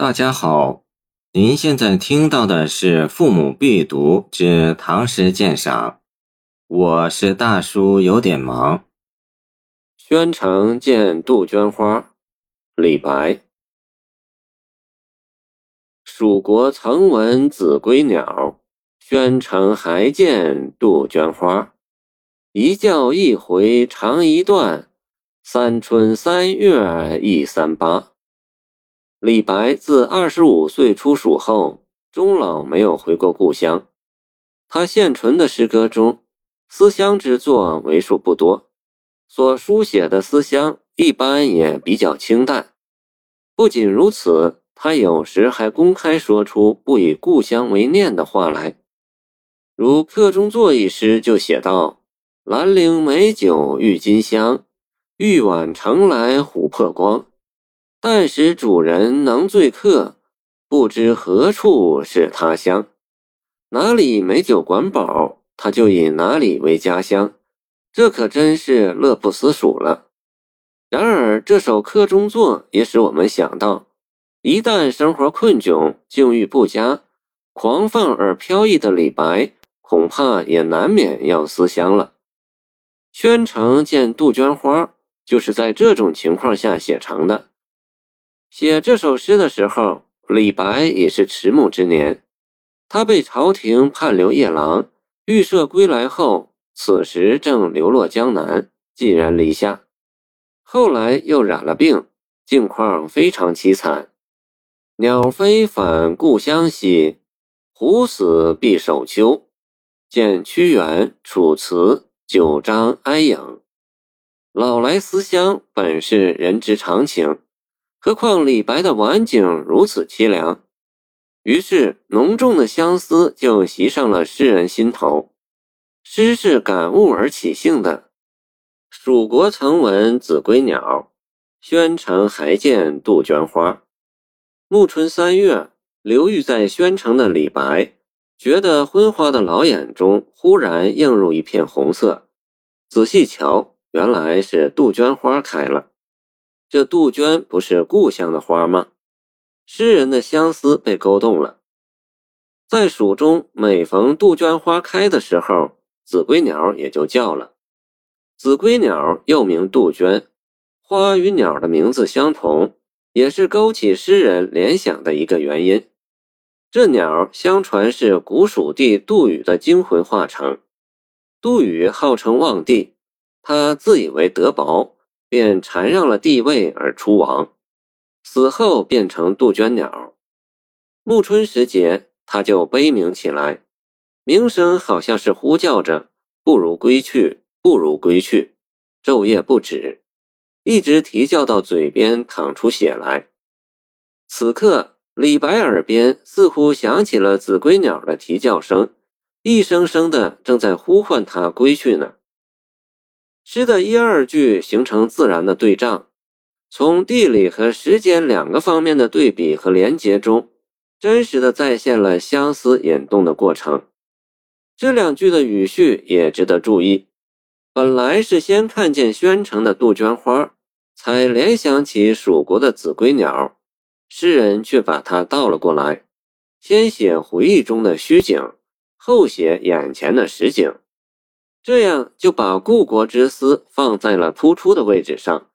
大家好，您现在听到的是《父母必读之唐诗鉴赏》，我是大叔，有点忙。宣城见杜鹃花，李白。蜀国曾闻子规鸟，宣城还见杜鹃花。一叫一回长一段，三春三月忆三八。李白自二十五岁出蜀后，终老没有回过故乡。他现存的诗歌中，思乡之作为数不多，所书写的思乡一般也比较清淡。不仅如此，他有时还公开说出不以故乡为念的话来。如《客中作》一诗就写道：“兰陵美酒郁金香，玉碗盛来琥珀光。”但使主人能醉客，不知何处是他乡。哪里美酒管饱，他就以哪里为家乡。这可真是乐不思蜀了。然而，这首客中作也使我们想到：一旦生活困窘、境遇不佳，狂放而飘逸的李白，恐怕也难免要思乡了。宣城见杜鹃花，就是在这种情况下写成的。写这首诗的时候，李白已是迟暮之年。他被朝廷判留夜郎，预设归来后，此时正流落江南，寄人篱下。后来又染了病，境况非常凄惨。鸟飞返故乡兮，虎死必守丘。见屈原《楚辞·九章哀影》。老来思乡，本是人之常情。何况李白的晚景如此凄凉，于是浓重的相思就袭上了诗人心头。诗是感悟而起兴的。蜀国曾闻子规鸟，宣城还见杜鹃花。暮春三月，流寓在宣城的李白，觉得昏花的老眼中忽然映入一片红色，仔细瞧，原来是杜鹃花开了。这杜鹃不是故乡的花吗？诗人的相思被勾动了。在蜀中，每逢杜鹃花开的时候，子规鸟也就叫了。子规鸟又名杜鹃，花与鸟的名字相同，也是勾起诗人联想的一个原因。这鸟相传是古蜀帝杜宇的精魂化成。杜宇号称望帝，他自以为德薄。便禅让了帝位而出亡，死后变成杜鹃鸟。暮春时节，他就悲鸣起来，鸣声好像是呼叫着“不如归去，不如归去”，昼夜不止，一直啼叫到嘴边淌出血来。此刻，李白耳边似乎响起了子规鸟的啼叫声，一声声的正在呼唤他归去呢。诗的一二句形成自然的对仗，从地理和时间两个方面的对比和连结中，真实的再现了相思引动的过程。这两句的语序也值得注意。本来是先看见宣城的杜鹃花，才联想起蜀国的子规鸟，诗人却把它倒了过来，先写回忆中的虚景，后写眼前的实景。这样就把故国之思放在了突出的位置上，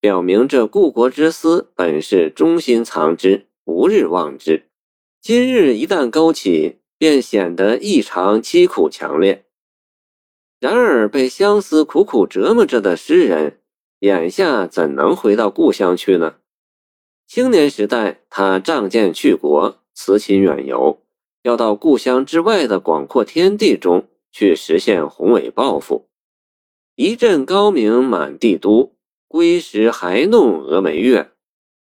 表明这故国之思本是中心藏之，无日忘之。今日一旦勾起，便显得异常凄苦强烈。然而被相思苦苦折磨着的诗人，眼下怎能回到故乡去呢？青年时代，他仗剑去国，辞亲远游，要到故乡之外的广阔天地中。去实现宏伟抱负。一阵高鸣满帝都，归时还弄峨眉月。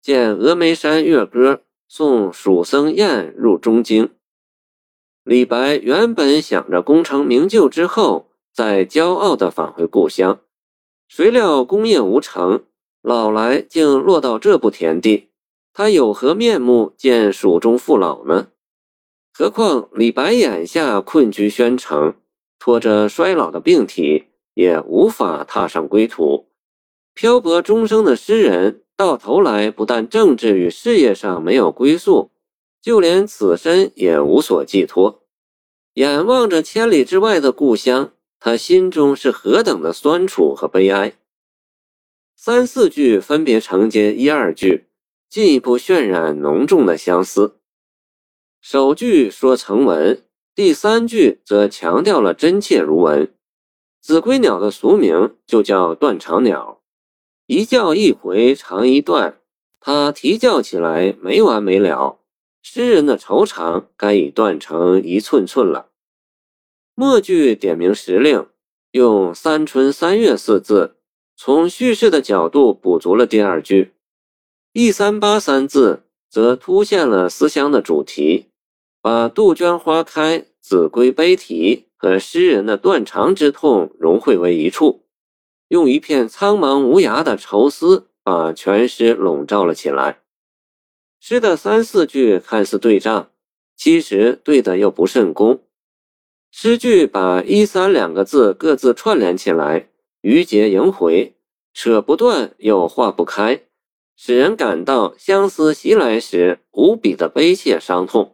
见峨眉山月歌，送蜀僧宴入中京。李白原本想着功成名就之后，再骄傲地返回故乡，谁料功业无成，老来竟落到这步田地，他有何面目见蜀中父老呢？何况李白眼下困居宣城。拖着衰老的病体，也无法踏上归途。漂泊终生的诗人，到头来不但政治与事业上没有归宿，就连此身也无所寄托。眼望着千里之外的故乡，他心中是何等的酸楚和悲哀。三四句分别承接一二句，进一步渲染浓重的相思。首句说成文，第三句则强调了真切如闻。子规鸟的俗名就叫断肠鸟。一叫一回肠一段，它啼叫起来没完没了。诗人的愁肠该已断成一寸寸了。末句点明时令，用“三春三月”四字，从叙事的角度补足了第二句。“一三八”三字则凸现了思乡的主题，把杜鹃花开、子规悲啼和诗人的断肠之痛融汇为一处。用一片苍茫无涯的愁思，把全诗笼罩了起来。诗的三四句看似对仗，其实对的又不甚工。诗句把一三两个字各自串联起来，余节萦回，扯不断又化不开，使人感到相思袭来时无比的悲切伤痛。